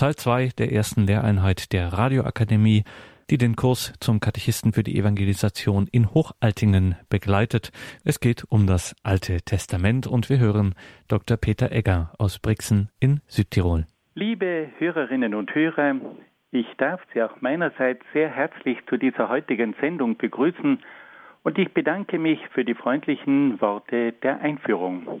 Teil 2 der ersten Lehreinheit der Radioakademie, die den Kurs zum Katechisten für die Evangelisation in Hochaltingen begleitet. Es geht um das Alte Testament und wir hören Dr. Peter Egger aus Brixen in Südtirol. Liebe Hörerinnen und Hörer, ich darf Sie auch meinerseits sehr herzlich zu dieser heutigen Sendung begrüßen und ich bedanke mich für die freundlichen Worte der Einführung.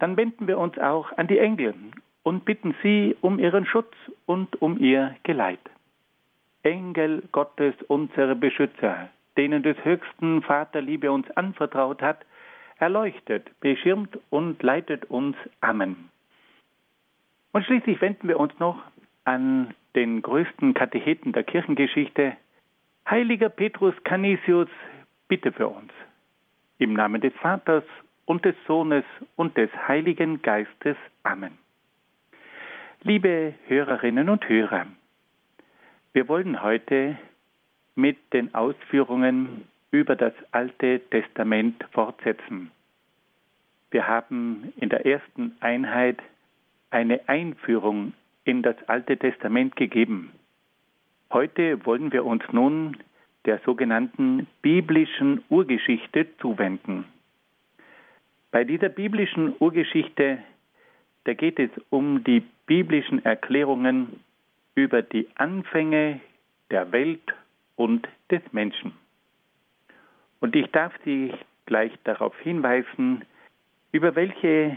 dann wenden wir uns auch an die Engel und bitten sie um ihren Schutz und um ihr Geleit. Engel Gottes, unsere Beschützer, denen des höchsten Vaterliebe uns anvertraut hat, erleuchtet, beschirmt und leitet uns. Amen. Und schließlich wenden wir uns noch an den größten Katecheten der Kirchengeschichte, Heiliger Petrus Canisius, bitte für uns. Im Namen des Vaters und des Sohnes und des Heiligen Geistes. Amen. Liebe Hörerinnen und Hörer, wir wollen heute mit den Ausführungen über das Alte Testament fortsetzen. Wir haben in der ersten Einheit eine Einführung in das Alte Testament gegeben. Heute wollen wir uns nun der sogenannten biblischen Urgeschichte zuwenden. Bei dieser biblischen Urgeschichte, da geht es um die biblischen Erklärungen über die Anfänge der Welt und des Menschen. Und ich darf Sie gleich darauf hinweisen, über welche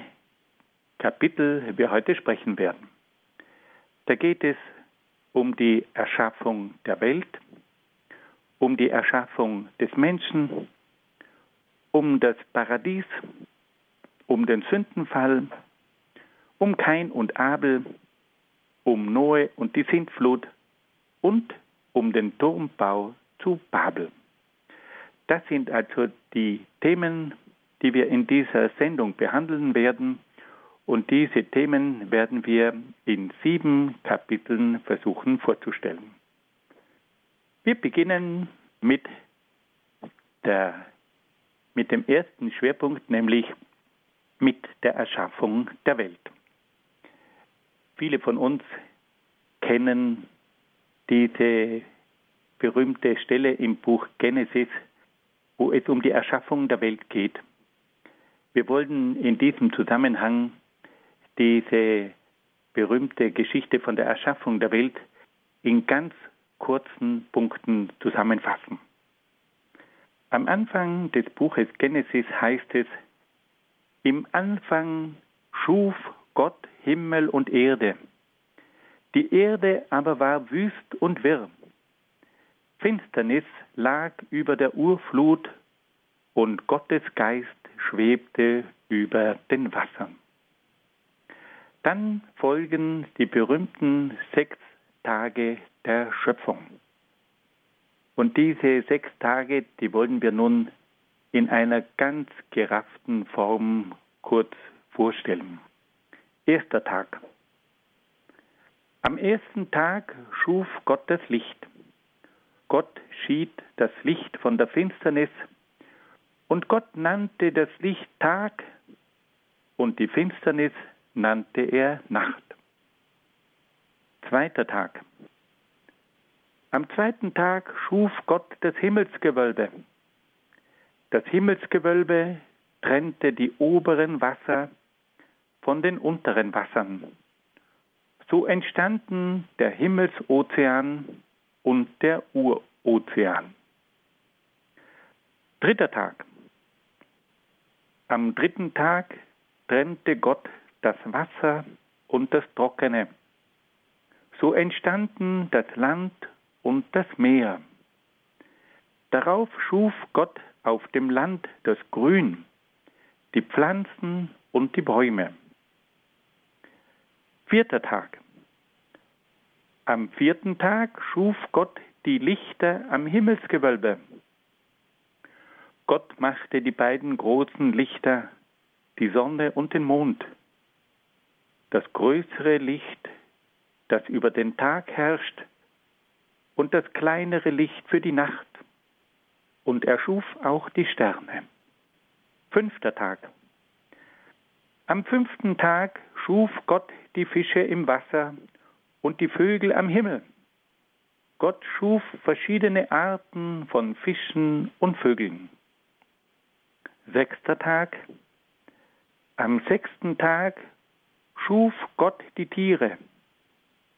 Kapitel wir heute sprechen werden. Da geht es um die Erschaffung der Welt, um die Erschaffung des Menschen, um das Paradies, um den Sündenfall, um Kain und Abel, um Noe und die Sintflut und um den Turmbau zu Babel. Das sind also die Themen, die wir in dieser Sendung behandeln werden. Und diese Themen werden wir in sieben Kapiteln versuchen vorzustellen. Wir beginnen mit, der, mit dem ersten Schwerpunkt, nämlich mit der Erschaffung der Welt. Viele von uns kennen diese berühmte Stelle im Buch Genesis, wo es um die Erschaffung der Welt geht. Wir wollen in diesem Zusammenhang diese berühmte Geschichte von der Erschaffung der Welt in ganz kurzen Punkten zusammenfassen. Am Anfang des Buches Genesis heißt es, im Anfang schuf Gott Himmel und Erde. Die Erde aber war wüst und wirr. Finsternis lag über der Urflut und Gottes Geist schwebte über den Wassern. Dann folgen die berühmten sechs Tage der Schöpfung. Und diese sechs Tage, die wollen wir nun in einer ganz gerafften Form kurz vorstellen. Erster Tag. Am ersten Tag schuf Gott das Licht. Gott schied das Licht von der Finsternis und Gott nannte das Licht Tag und die Finsternis nannte er Nacht. Zweiter Tag. Am zweiten Tag schuf Gott das Himmelsgewölbe das Himmelsgewölbe trennte die oberen Wasser von den unteren Wassern. So entstanden der Himmelsozean und der Urozean. Dritter Tag. Am dritten Tag trennte Gott das Wasser und das Trockene. So entstanden das Land und das Meer. Darauf schuf Gott auf dem Land das Grün, die Pflanzen und die Bäume. Vierter Tag. Am vierten Tag schuf Gott die Lichter am Himmelsgewölbe. Gott machte die beiden großen Lichter, die Sonne und den Mond. Das größere Licht, das über den Tag herrscht, und das kleinere Licht für die Nacht. Und er schuf auch die Sterne. Fünfter Tag. Am fünften Tag schuf Gott die Fische im Wasser und die Vögel am Himmel. Gott schuf verschiedene Arten von Fischen und Vögeln. Sechster Tag. Am sechsten Tag schuf Gott die Tiere.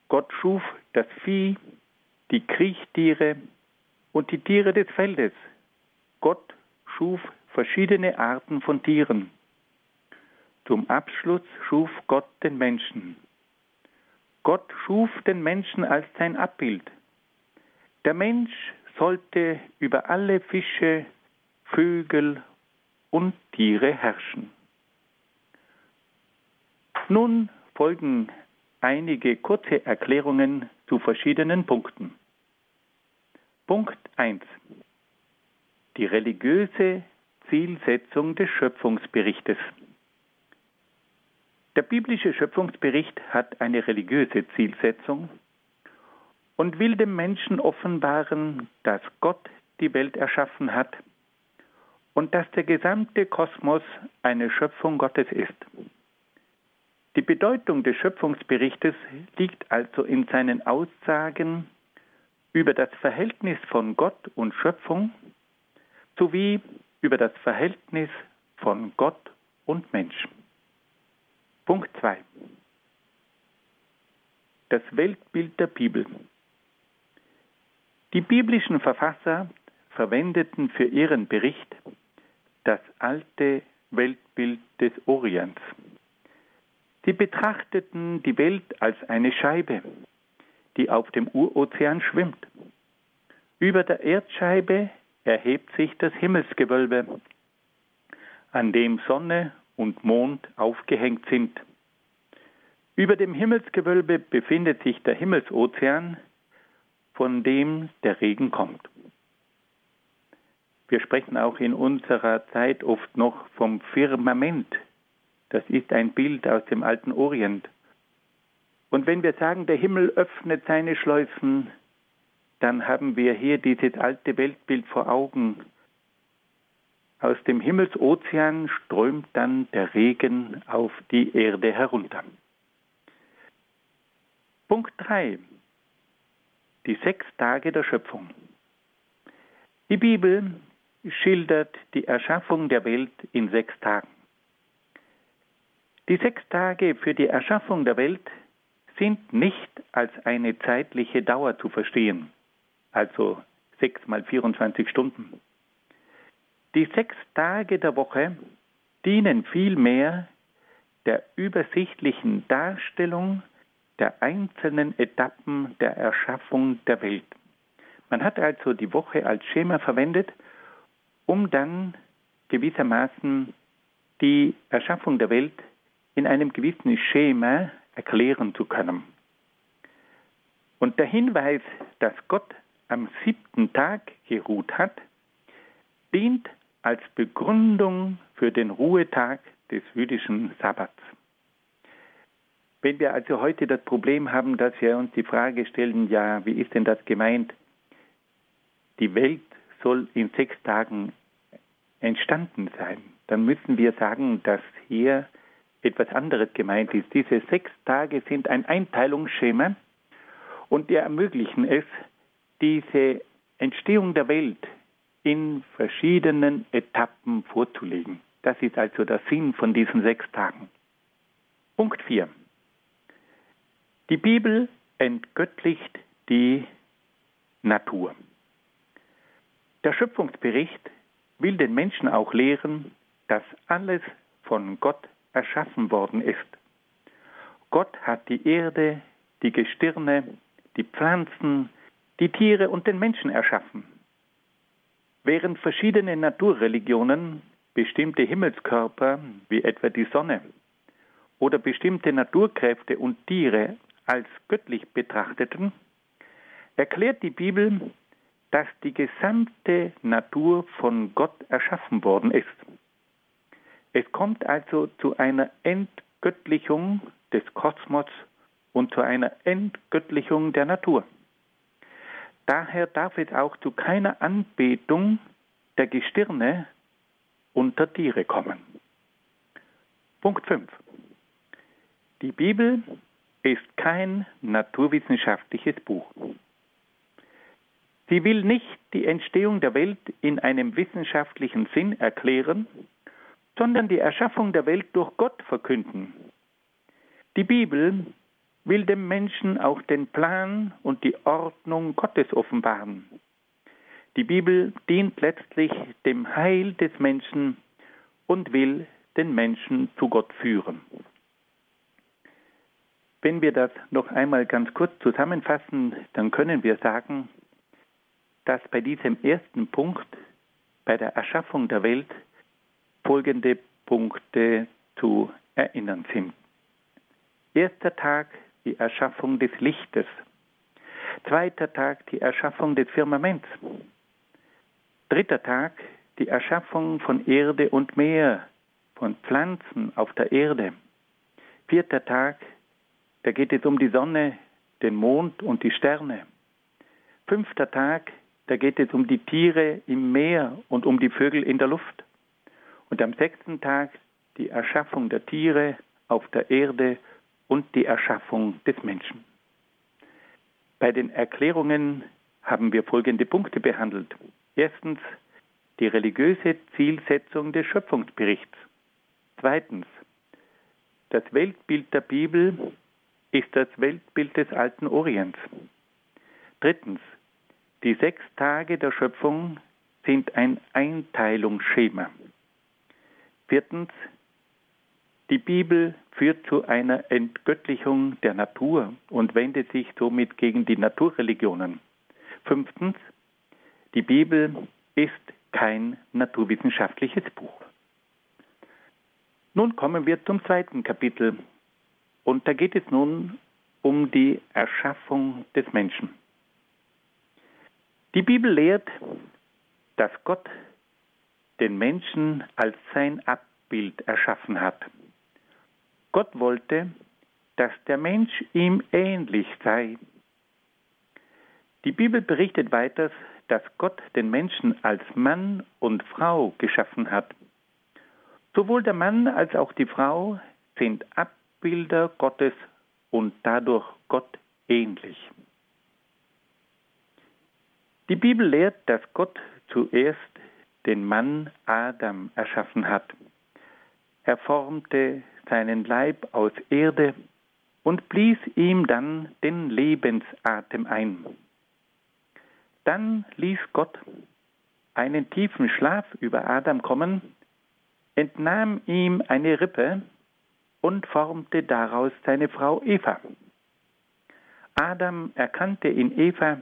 Gott schuf das Vieh, die Kriechtiere und die Tiere des Feldes. Gott schuf verschiedene Arten von Tieren. Zum Abschluss schuf Gott den Menschen. Gott schuf den Menschen als sein Abbild. Der Mensch sollte über alle Fische, Vögel und Tiere herrschen. Nun folgen einige kurze Erklärungen zu verschiedenen Punkten. Punkt 1. Die religiöse Zielsetzung des Schöpfungsberichtes. Der biblische Schöpfungsbericht hat eine religiöse Zielsetzung und will dem Menschen offenbaren, dass Gott die Welt erschaffen hat und dass der gesamte Kosmos eine Schöpfung Gottes ist. Die Bedeutung des Schöpfungsberichtes liegt also in seinen Aussagen über das Verhältnis von Gott und Schöpfung sowie über das Verhältnis von Gott und Mensch. Punkt 2. Das Weltbild der Bibel. Die biblischen Verfasser verwendeten für ihren Bericht das alte Weltbild des Orients. Sie betrachteten die Welt als eine Scheibe, die auf dem Urozean schwimmt. Über der Erdscheibe erhebt sich das Himmelsgewölbe, an dem Sonne und Mond aufgehängt sind. Über dem Himmelsgewölbe befindet sich der Himmelsozean, von dem der Regen kommt. Wir sprechen auch in unserer Zeit oft noch vom Firmament, das ist ein Bild aus dem alten Orient. Und wenn wir sagen, der Himmel öffnet seine Schleusen, dann haben wir hier dieses alte Weltbild vor Augen. Aus dem Himmelsozean strömt dann der Regen auf die Erde herunter. Punkt 3. Die sechs Tage der Schöpfung. Die Bibel schildert die Erschaffung der Welt in sechs Tagen. Die sechs Tage für die Erschaffung der Welt sind nicht als eine zeitliche Dauer zu verstehen, also sechs mal 24 Stunden. Die sechs Tage der Woche dienen vielmehr der übersichtlichen Darstellung der einzelnen Etappen der Erschaffung der Welt. Man hat also die Woche als Schema verwendet, um dann gewissermaßen die Erschaffung der Welt in einem gewissen Schema erklären zu können. Und der Hinweis, dass Gott am siebten Tag geruht hat, dient als Begründung für den Ruhetag des jüdischen Sabbats. Wenn wir also heute das Problem haben, dass wir uns die Frage stellen, ja, wie ist denn das gemeint? Die Welt soll in sechs Tagen entstanden sein, dann müssen wir sagen, dass hier etwas anderes gemeint ist. Diese sechs Tage sind ein Einteilungsschema und die ermöglichen es, diese Entstehung der Welt in verschiedenen Etappen vorzulegen. Das ist also der Sinn von diesen sechs Tagen. Punkt 4. Die Bibel entgöttlicht die Natur. Der Schöpfungsbericht will den Menschen auch lehren, dass alles von Gott erschaffen worden ist. Gott hat die Erde, die Gestirne, die Pflanzen, die Tiere und den Menschen erschaffen. Während verschiedene Naturreligionen bestimmte Himmelskörper, wie etwa die Sonne, oder bestimmte Naturkräfte und Tiere als göttlich betrachteten, erklärt die Bibel, dass die gesamte Natur von Gott erschaffen worden ist. Es kommt also zu einer Entgöttlichung des Kosmos und zu einer Entgöttlichung der Natur. Daher darf es auch zu keiner Anbetung der Gestirne unter Tiere kommen. Punkt 5. Die Bibel ist kein naturwissenschaftliches Buch. Sie will nicht die Entstehung der Welt in einem wissenschaftlichen Sinn erklären, sondern die Erschaffung der Welt durch Gott verkünden. Die Bibel will dem Menschen auch den Plan und die Ordnung Gottes offenbaren. Die Bibel dient letztlich dem Heil des Menschen und will den Menschen zu Gott führen. Wenn wir das noch einmal ganz kurz zusammenfassen, dann können wir sagen, dass bei diesem ersten Punkt, bei der Erschaffung der Welt, folgende Punkte zu erinnern sind. Erster Tag die Erschaffung des Lichtes. Zweiter Tag die Erschaffung des Firmaments. Dritter Tag die Erschaffung von Erde und Meer, von Pflanzen auf der Erde. Vierter Tag, da geht es um die Sonne, den Mond und die Sterne. Fünfter Tag, da geht es um die Tiere im Meer und um die Vögel in der Luft. Und am sechsten Tag die Erschaffung der Tiere auf der Erde und die Erschaffung des Menschen. Bei den Erklärungen haben wir folgende Punkte behandelt. Erstens die religiöse Zielsetzung des Schöpfungsberichts. Zweitens das Weltbild der Bibel ist das Weltbild des alten Orients. Drittens die sechs Tage der Schöpfung sind ein Einteilungsschema. Viertens, die Bibel führt zu einer Entgöttlichung der Natur und wendet sich somit gegen die Naturreligionen. Fünftens, die Bibel ist kein naturwissenschaftliches Buch. Nun kommen wir zum zweiten Kapitel und da geht es nun um die Erschaffung des Menschen. Die Bibel lehrt, dass Gott den Menschen als sein Abbild erschaffen hat. Gott wollte, dass der Mensch ihm ähnlich sei. Die Bibel berichtet weiter, dass Gott den Menschen als Mann und Frau geschaffen hat. Sowohl der Mann als auch die Frau sind Abbilder Gottes und dadurch Gott ähnlich. Die Bibel lehrt, dass Gott zuerst den Mann Adam erschaffen hat. Er formte seinen Leib aus Erde und blies ihm dann den Lebensatem ein. Dann ließ Gott einen tiefen Schlaf über Adam kommen, entnahm ihm eine Rippe und formte daraus seine Frau Eva. Adam erkannte in Eva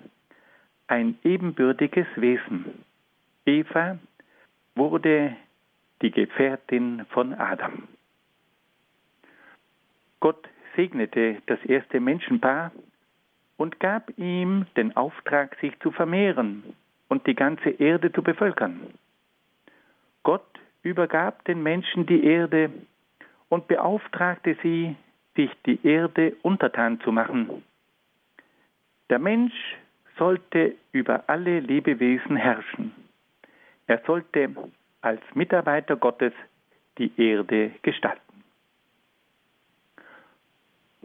ein ebenbürtiges Wesen. Eva wurde die Gefährtin von Adam. Gott segnete das erste Menschenpaar und gab ihm den Auftrag, sich zu vermehren und die ganze Erde zu bevölkern. Gott übergab den Menschen die Erde und beauftragte sie, sich die Erde untertan zu machen. Der Mensch sollte über alle Lebewesen herrschen. Er sollte als Mitarbeiter Gottes die Erde gestalten.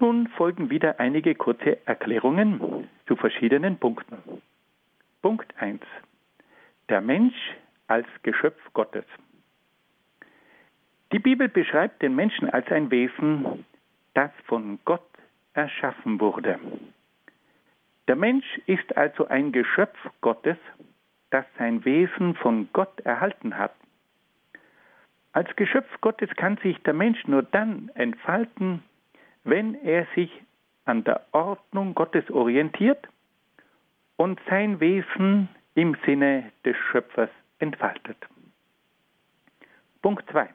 Nun folgen wieder einige kurze Erklärungen zu verschiedenen Punkten. Punkt 1. Der Mensch als Geschöpf Gottes. Die Bibel beschreibt den Menschen als ein Wesen, das von Gott erschaffen wurde. Der Mensch ist also ein Geschöpf Gottes, das sein Wesen von Gott erhalten hat. Als Geschöpf Gottes kann sich der Mensch nur dann entfalten, wenn er sich an der Ordnung Gottes orientiert und sein Wesen im Sinne des Schöpfers entfaltet. Punkt 2.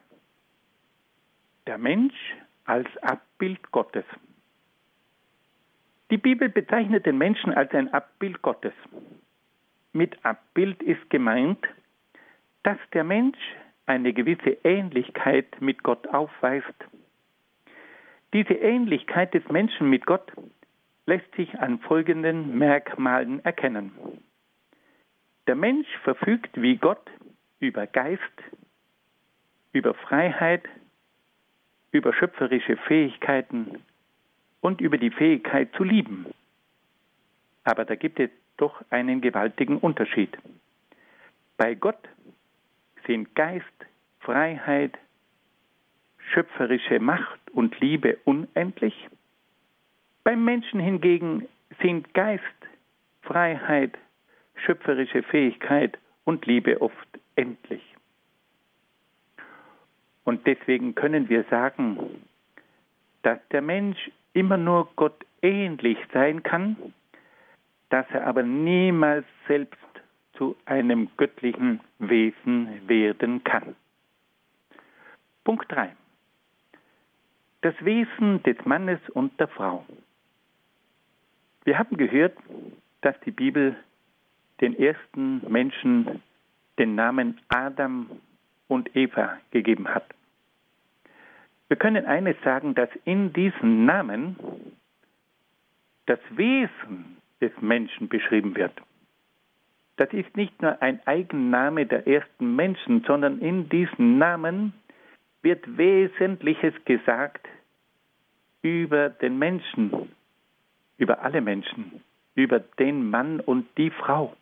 Der Mensch als Abbild Gottes. Die Bibel bezeichnet den Menschen als ein Abbild Gottes. Mit Abbild ist gemeint, dass der Mensch eine gewisse Ähnlichkeit mit Gott aufweist. Diese Ähnlichkeit des Menschen mit Gott lässt sich an folgenden Merkmalen erkennen. Der Mensch verfügt wie Gott über Geist, über Freiheit, über schöpferische Fähigkeiten und über die Fähigkeit zu lieben. Aber da gibt es doch einen gewaltigen Unterschied. Bei Gott sind Geist, Freiheit, schöpferische Macht und Liebe unendlich. Beim Menschen hingegen sind Geist, Freiheit, schöpferische Fähigkeit und Liebe oft endlich. Und deswegen können wir sagen, dass der Mensch immer nur Gott ähnlich sein kann, dass er aber niemals selbst zu einem göttlichen Wesen werden kann. Punkt 3. Das Wesen des Mannes und der Frau. Wir haben gehört, dass die Bibel den ersten Menschen den Namen Adam und Eva gegeben hat. Wir können eines sagen, dass in diesen Namen das Wesen des Menschen beschrieben wird. Das ist nicht nur ein Eigenname der ersten Menschen, sondern in diesen Namen wird Wesentliches gesagt über den Menschen, über alle Menschen, über den Mann und die Frau.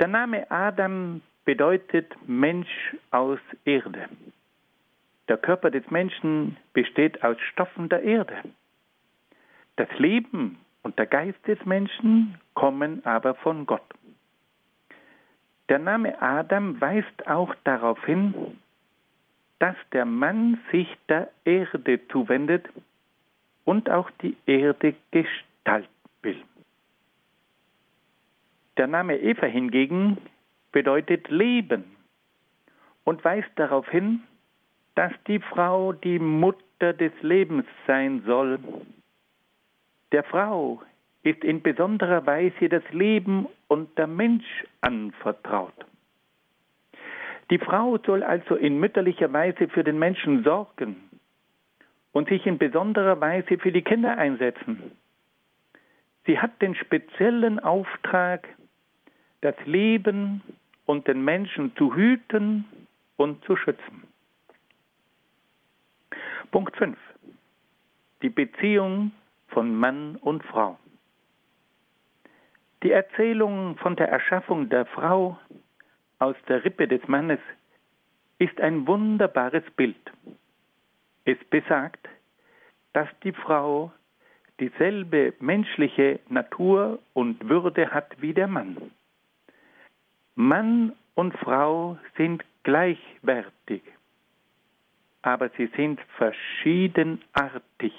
Der Name Adam bedeutet Mensch aus Erde. Der Körper des Menschen besteht aus Stoffen der Erde. Das Leben und der Geist des Menschen kommen aber von Gott. Der Name Adam weist auch darauf hin, dass der Mann sich der Erde zuwendet und auch die Erde gestalten will. Der Name Eva hingegen bedeutet Leben und weist darauf hin, dass die Frau die Mutter des Lebens sein soll. Der Frau ist in besonderer Weise das Leben und der Mensch anvertraut. Die Frau soll also in mütterlicher Weise für den Menschen sorgen und sich in besonderer Weise für die Kinder einsetzen. Sie hat den speziellen Auftrag, das Leben und den Menschen zu hüten und zu schützen. Punkt 5. Die Beziehung von Mann und Frau. Die Erzählung von der Erschaffung der Frau aus der Rippe des Mannes ist ein wunderbares Bild. Es besagt, dass die Frau dieselbe menschliche Natur und Würde hat wie der Mann. Mann und Frau sind gleichwertig, aber sie sind verschiedenartig.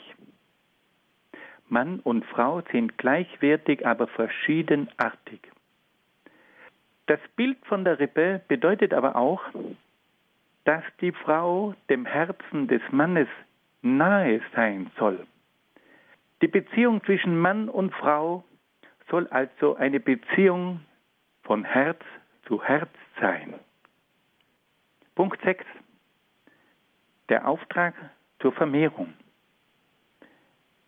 Mann und Frau sind gleichwertig, aber verschiedenartig. Das Bild von der Rippe bedeutet aber auch, dass die Frau dem Herzen des Mannes nahe sein soll. Die Beziehung zwischen Mann und Frau soll also eine Beziehung von Herz zu Herz sein. Punkt 6. Der Auftrag zur Vermehrung.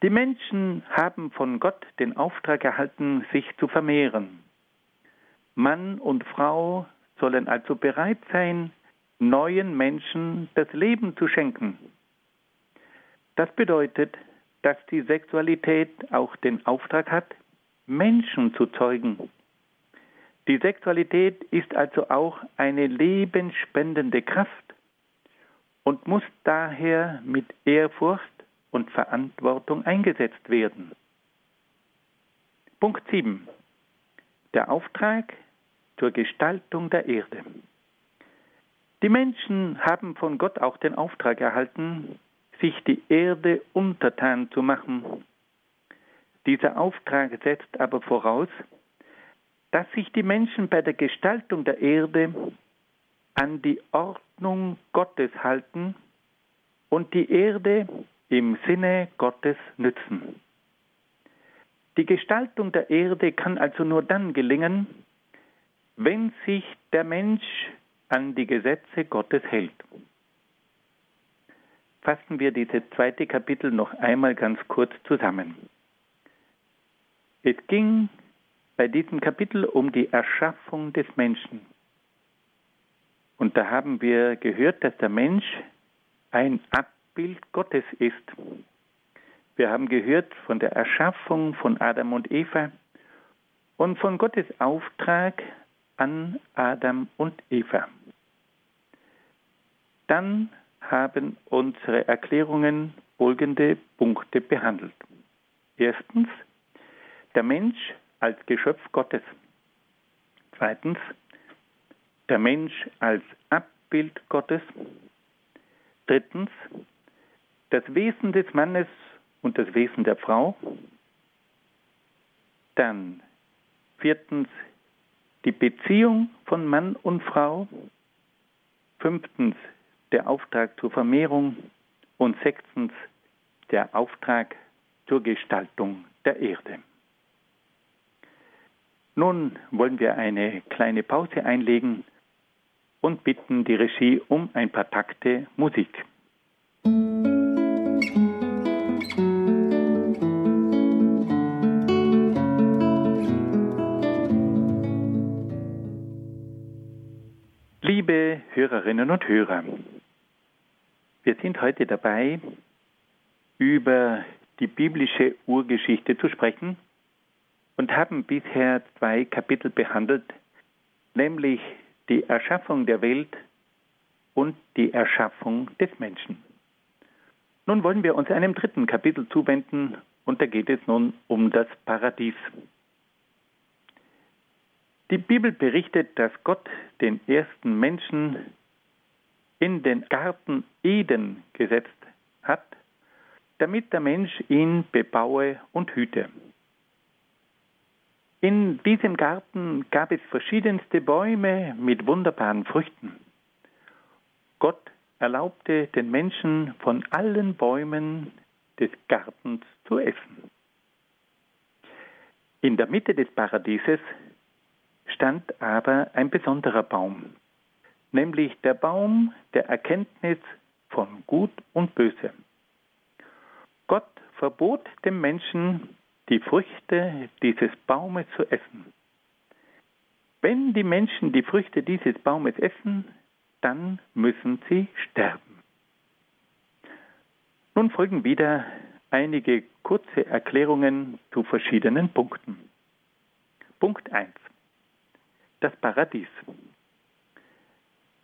Die Menschen haben von Gott den Auftrag erhalten, sich zu vermehren. Mann und Frau sollen also bereit sein, neuen Menschen das Leben zu schenken. Das bedeutet, dass die Sexualität auch den Auftrag hat, Menschen zu zeugen. Die Sexualität ist also auch eine lebensspendende Kraft und muss daher mit Ehrfurcht und Verantwortung eingesetzt werden. Punkt 7. Der Auftrag zur Gestaltung der Erde. Die Menschen haben von Gott auch den Auftrag erhalten, sich die Erde untertan zu machen. Dieser Auftrag setzt aber voraus, dass sich die Menschen bei der Gestaltung der Erde an die Ordnung Gottes halten und die Erde im Sinne Gottes nützen. Die Gestaltung der Erde kann also nur dann gelingen, wenn sich der Mensch an die Gesetze Gottes hält. Fassen wir dieses zweite Kapitel noch einmal ganz kurz zusammen. Es ging bei diesem Kapitel um die Erschaffung des Menschen. Und da haben wir gehört, dass der Mensch ein Abbild Gottes ist. Wir haben gehört von der Erschaffung von Adam und Eva und von Gottes Auftrag an Adam und Eva. Dann haben unsere Erklärungen folgende Punkte behandelt. Erstens, der Mensch als Geschöpf Gottes. Zweitens, der Mensch als Abbild Gottes. Drittens, das Wesen des Mannes und das Wesen der Frau. Dann viertens, die Beziehung von Mann und Frau. Fünftens, der Auftrag zur Vermehrung. Und sechstens, der Auftrag zur Gestaltung der Erde. Nun wollen wir eine kleine Pause einlegen und bitten die Regie um ein paar Takte Musik. Liebe Hörerinnen und Hörer, wir sind heute dabei, über die biblische Urgeschichte zu sprechen und haben bisher zwei Kapitel behandelt, nämlich die Erschaffung der Welt und die Erschaffung des Menschen. Nun wollen wir uns einem dritten Kapitel zuwenden und da geht es nun um das Paradies. Die Bibel berichtet, dass Gott den ersten Menschen in den Garten Eden gesetzt hat, damit der Mensch ihn bebaue und hüte. In diesem Garten gab es verschiedenste Bäume mit wunderbaren Früchten. Gott erlaubte den Menschen von allen Bäumen des Gartens zu essen. In der Mitte des Paradieses stand aber ein besonderer Baum, nämlich der Baum der Erkenntnis von Gut und Böse. Gott verbot dem Menschen die Früchte dieses Baumes zu essen. Wenn die Menschen die Früchte dieses Baumes essen, dann müssen sie sterben. Nun folgen wieder einige kurze Erklärungen zu verschiedenen Punkten. Punkt 1. Das Paradies.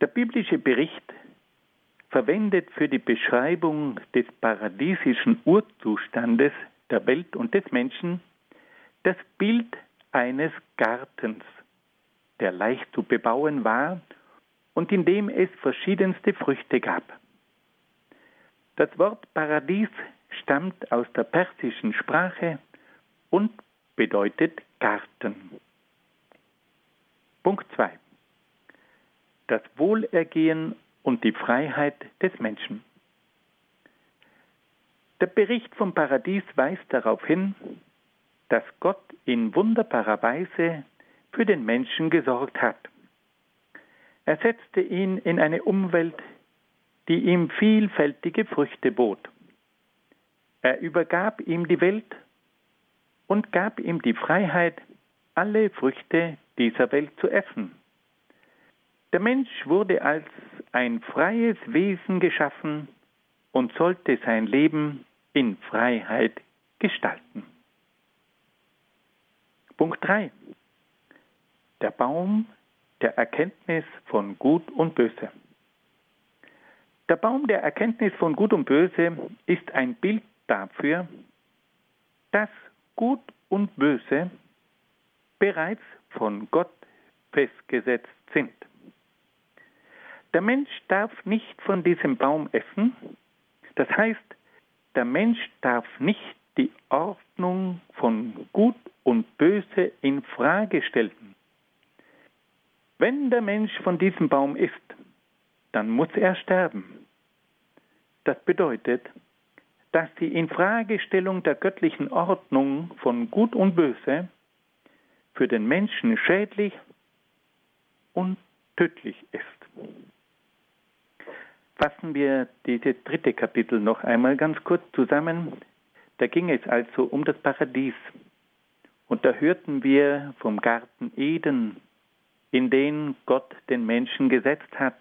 Der biblische Bericht verwendet für die Beschreibung des paradiesischen Urzustandes der Welt und des Menschen das Bild eines Gartens, der leicht zu bebauen war und in dem es verschiedenste Früchte gab. Das Wort Paradies stammt aus der persischen Sprache und bedeutet Garten. Punkt 2. Das Wohlergehen und die Freiheit des Menschen. Der Bericht vom Paradies weist darauf hin, dass Gott in wunderbarer Weise für den Menschen gesorgt hat. Er setzte ihn in eine Umwelt, die ihm vielfältige Früchte bot. Er übergab ihm die Welt und gab ihm die Freiheit, alle Früchte dieser Welt zu essen. Der Mensch wurde als ein freies Wesen geschaffen und sollte sein Leben in Freiheit gestalten. Punkt 3. Der Baum der Erkenntnis von Gut und Böse. Der Baum der Erkenntnis von Gut und Böse ist ein Bild dafür, dass Gut und Böse bereits von Gott festgesetzt sind. Der Mensch darf nicht von diesem Baum essen, das heißt, der Mensch darf nicht die Ordnung von Gut und Böse in Frage stellen. Wenn der Mensch von diesem Baum isst, dann muss er sterben. Das bedeutet, dass die Infragestellung der göttlichen Ordnung von Gut und Böse für den Menschen schädlich und tödlich ist. Fassen wir dieses dritte Kapitel noch einmal ganz kurz zusammen. Da ging es also um das Paradies. Und da hörten wir vom Garten Eden, in den Gott den Menschen gesetzt hat,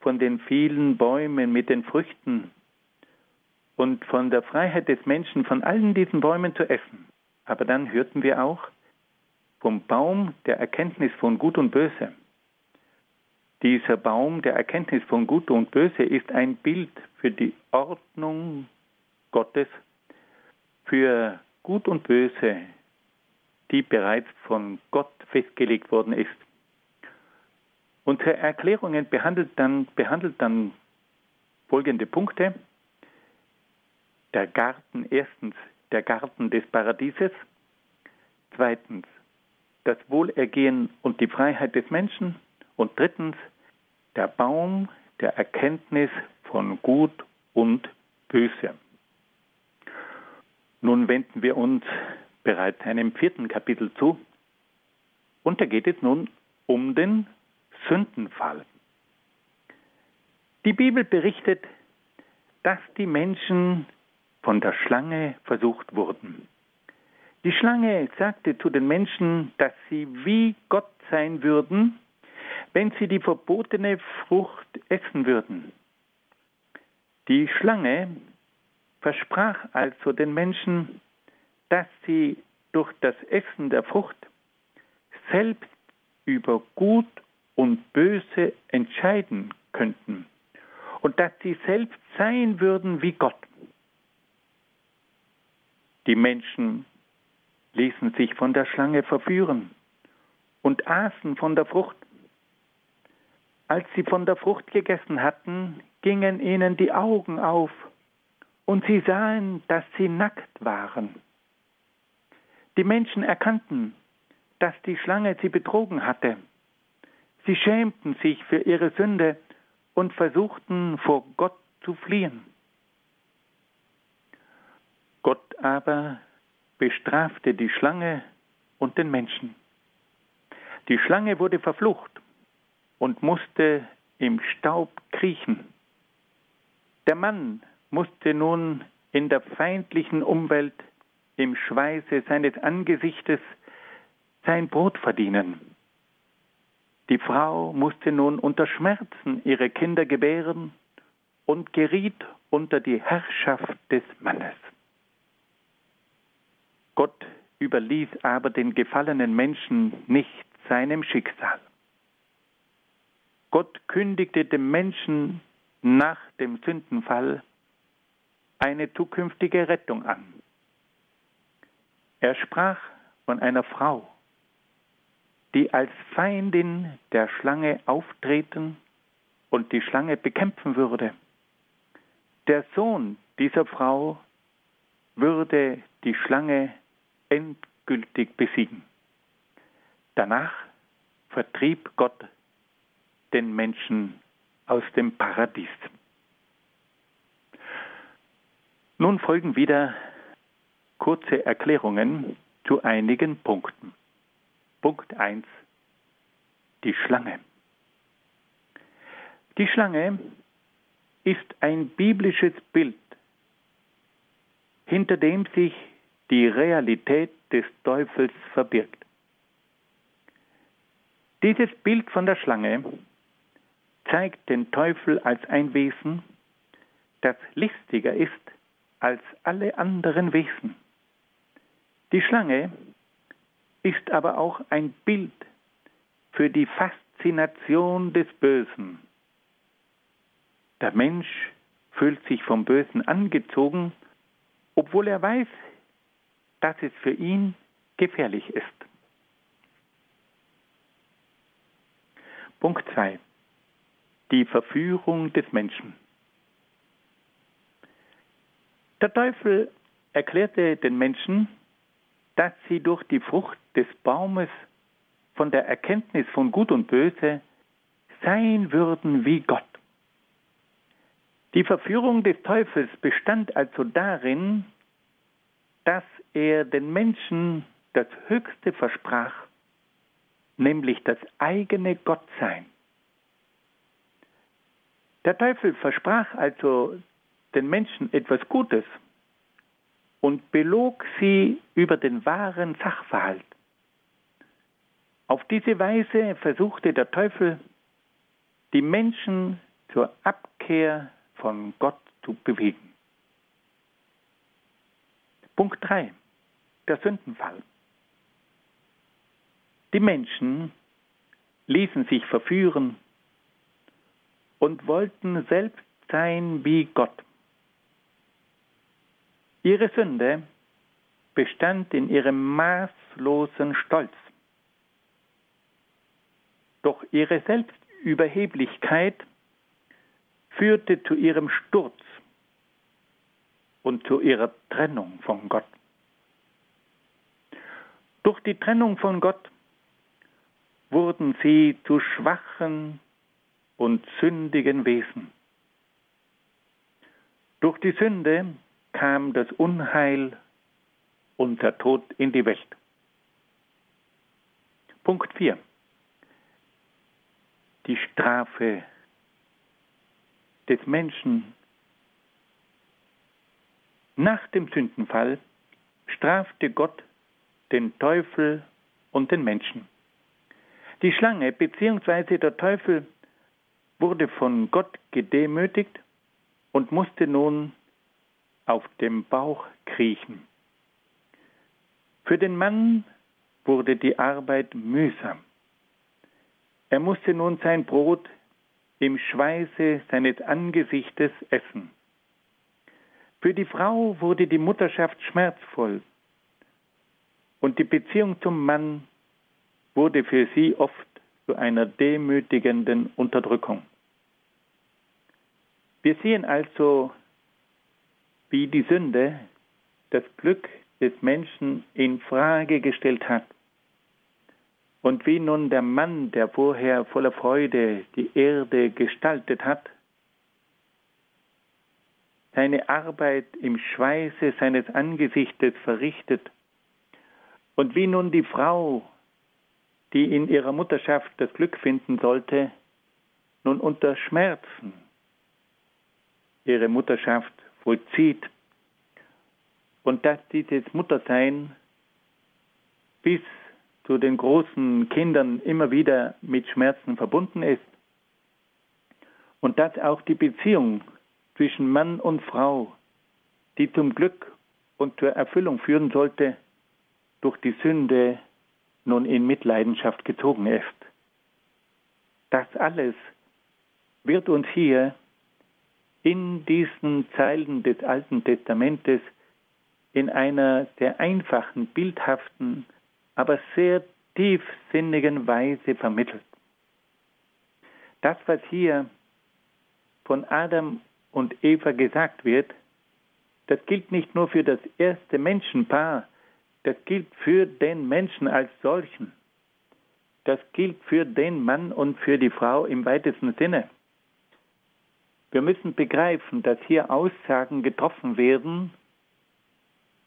von den vielen Bäumen mit den Früchten und von der Freiheit des Menschen, von allen diesen Bäumen zu essen. Aber dann hörten wir auch vom Baum der Erkenntnis von Gut und Böse. Dieser Baum der Erkenntnis von Gut und Böse ist ein Bild für die Ordnung Gottes, für Gut und Böse, die bereits von Gott festgelegt worden ist. Unsere Erklärungen behandelt dann, behandelt dann folgende Punkte. Der Garten, erstens der Garten des Paradieses, zweitens das Wohlergehen und die Freiheit des Menschen und drittens der Baum der Erkenntnis von Gut und Böse. Nun wenden wir uns bereits einem vierten Kapitel zu und da geht es nun um den Sündenfall. Die Bibel berichtet, dass die Menschen von der Schlange versucht wurden. Die Schlange sagte zu den Menschen, dass sie wie Gott sein würden, wenn sie die verbotene Frucht essen würden. Die Schlange versprach also den Menschen, dass sie durch das Essen der Frucht selbst über Gut und Böse entscheiden könnten und dass sie selbst sein würden wie Gott. Die Menschen ließen sich von der Schlange verführen und aßen von der Frucht. Als sie von der Frucht gegessen hatten, gingen ihnen die Augen auf und sie sahen, dass sie nackt waren. Die Menschen erkannten, dass die Schlange sie betrogen hatte. Sie schämten sich für ihre Sünde und versuchten vor Gott zu fliehen. Gott aber bestrafte die Schlange und den Menschen. Die Schlange wurde verflucht und musste im Staub kriechen. Der Mann musste nun in der feindlichen Umwelt im Schweiße seines Angesichtes sein Brot verdienen. Die Frau musste nun unter Schmerzen ihre Kinder gebären und geriet unter die Herrschaft des Mannes. Gott überließ aber den gefallenen Menschen nicht seinem Schicksal. Gott kündigte dem Menschen nach dem Sündenfall eine zukünftige Rettung an. Er sprach von einer Frau, die als Feindin der Schlange auftreten und die Schlange bekämpfen würde. Der Sohn dieser Frau würde die Schlange endgültig besiegen. Danach vertrieb Gott den Menschen aus dem Paradies. Nun folgen wieder kurze Erklärungen zu einigen Punkten. Punkt 1. Die Schlange. Die Schlange ist ein biblisches Bild, hinter dem sich die Realität des Teufels verbirgt. Dieses Bild von der Schlange zeigt den Teufel als ein Wesen, das listiger ist als alle anderen Wesen. Die Schlange ist aber auch ein Bild für die Faszination des Bösen. Der Mensch fühlt sich vom Bösen angezogen obwohl er weiß, dass es für ihn gefährlich ist. Punkt 2. Die Verführung des Menschen. Der Teufel erklärte den Menschen, dass sie durch die Frucht des Baumes von der Erkenntnis von Gut und Böse sein würden wie Gott. Die Verführung des Teufels bestand also darin, dass er den Menschen das Höchste versprach, nämlich das eigene Gottsein. Der Teufel versprach also den Menschen etwas Gutes und belog sie über den wahren Sachverhalt. Auf diese Weise versuchte der Teufel, die Menschen zur Abkehr von Gott zu bewegen. Punkt 3. Der Sündenfall. Die Menschen ließen sich verführen und wollten selbst sein wie Gott. Ihre Sünde bestand in ihrem maßlosen Stolz. Doch ihre Selbstüberheblichkeit führte zu ihrem Sturz und zu ihrer Trennung von Gott. Durch die Trennung von Gott wurden sie zu schwachen und sündigen Wesen. Durch die Sünde kam das Unheil und der Tod in die Welt. Punkt 4. Die Strafe des Menschen. Nach dem Sündenfall strafte Gott den Teufel und den Menschen. Die Schlange bzw. der Teufel wurde von Gott gedemütigt und musste nun auf dem Bauch kriechen. Für den Mann wurde die Arbeit mühsam. Er musste nun sein Brot im Schweiße seines Angesichtes essen. Für die Frau wurde die Mutterschaft schmerzvoll und die Beziehung zum Mann wurde für sie oft zu einer demütigenden Unterdrückung. Wir sehen also wie die Sünde das Glück des Menschen in Frage gestellt hat. Und wie nun der Mann, der vorher voller Freude die Erde gestaltet hat, seine Arbeit im Schweiße seines Angesichtes verrichtet, und wie nun die Frau, die in ihrer Mutterschaft das Glück finden sollte, nun unter Schmerzen ihre Mutterschaft vollzieht und dass dieses Muttersein bis zu den großen Kindern immer wieder mit Schmerzen verbunden ist und dass auch die Beziehung zwischen Mann und Frau, die zum Glück und zur Erfüllung führen sollte, durch die Sünde nun in Mitleidenschaft gezogen ist. Das alles wird uns hier in diesen Zeilen des Alten Testamentes in einer sehr einfachen, bildhaften, aber sehr tiefsinnigen Weise vermittelt. Das, was hier von Adam und Eva gesagt wird, das gilt nicht nur für das erste Menschenpaar, das gilt für den Menschen als solchen. Das gilt für den Mann und für die Frau im weitesten Sinne. Wir müssen begreifen, dass hier Aussagen getroffen werden,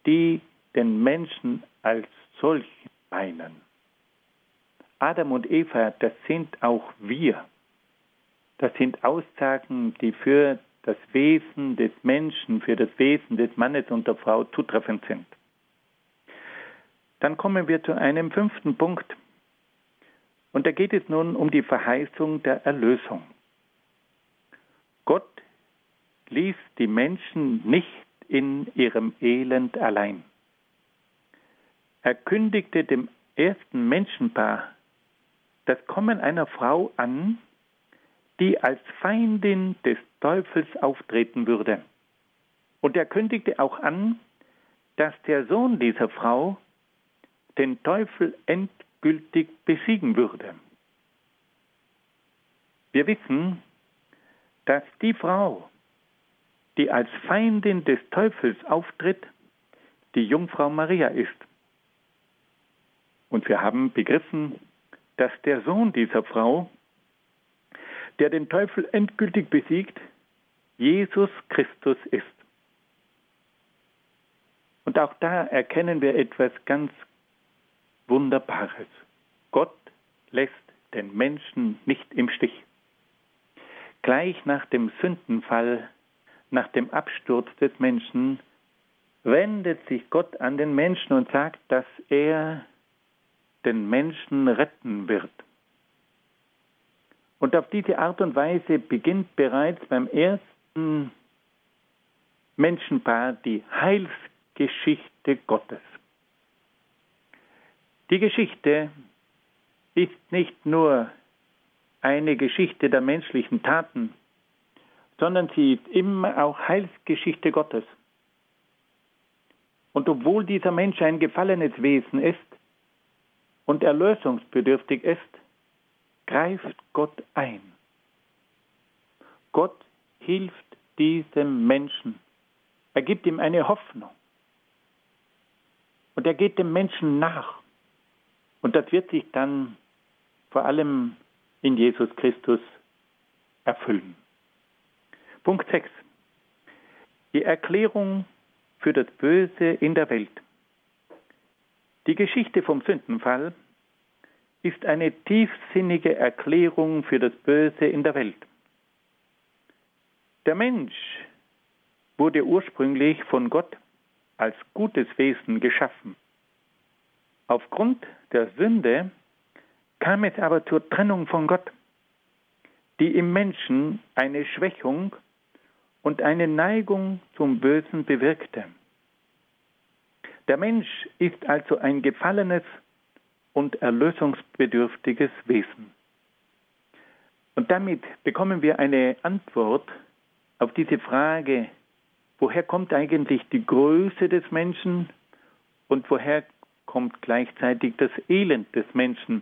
die den Menschen als solch meinen. Adam und Eva, das sind auch wir. Das sind Aussagen, die für das Wesen des Menschen, für das Wesen des Mannes und der Frau zutreffend sind. Dann kommen wir zu einem fünften Punkt. Und da geht es nun um die Verheißung der Erlösung. Gott ließ die Menschen nicht in ihrem Elend allein. Er kündigte dem ersten Menschenpaar das Kommen einer Frau an, die als Feindin des Teufels auftreten würde. Und er kündigte auch an, dass der Sohn dieser Frau den Teufel endgültig besiegen würde. Wir wissen, dass die Frau, die als Feindin des Teufels auftritt, die Jungfrau Maria ist. Und wir haben begriffen, dass der Sohn dieser Frau, der den Teufel endgültig besiegt, Jesus Christus ist. Und auch da erkennen wir etwas ganz Wunderbares. Gott lässt den Menschen nicht im Stich. Gleich nach dem Sündenfall, nach dem Absturz des Menschen, wendet sich Gott an den Menschen und sagt, dass er den Menschen retten wird. Und auf diese Art und Weise beginnt bereits beim ersten Menschenpaar die Heilsgeschichte Gottes. Die Geschichte ist nicht nur eine Geschichte der menschlichen Taten, sondern sie ist immer auch Heilsgeschichte Gottes. Und obwohl dieser Mensch ein gefallenes Wesen ist und erlösungsbedürftig ist, greift Gott ein. Gott hilft diesem Menschen. Er gibt ihm eine Hoffnung. Und er geht dem Menschen nach. Und das wird sich dann vor allem in Jesus Christus erfüllen. Punkt 6. Die Erklärung für das Böse in der Welt. Die Geschichte vom Sündenfall ist eine tiefsinnige Erklärung für das Böse in der Welt. Der Mensch wurde ursprünglich von Gott als gutes Wesen geschaffen. Aufgrund der Sünde kam es aber zur Trennung von Gott, die im Menschen eine Schwächung und eine Neigung zum Bösen bewirkte. Der Mensch ist also ein gefallenes und erlösungsbedürftiges Wesen. Und damit bekommen wir eine Antwort auf diese Frage, woher kommt eigentlich die Größe des Menschen und woher kommt gleichzeitig das Elend des Menschen.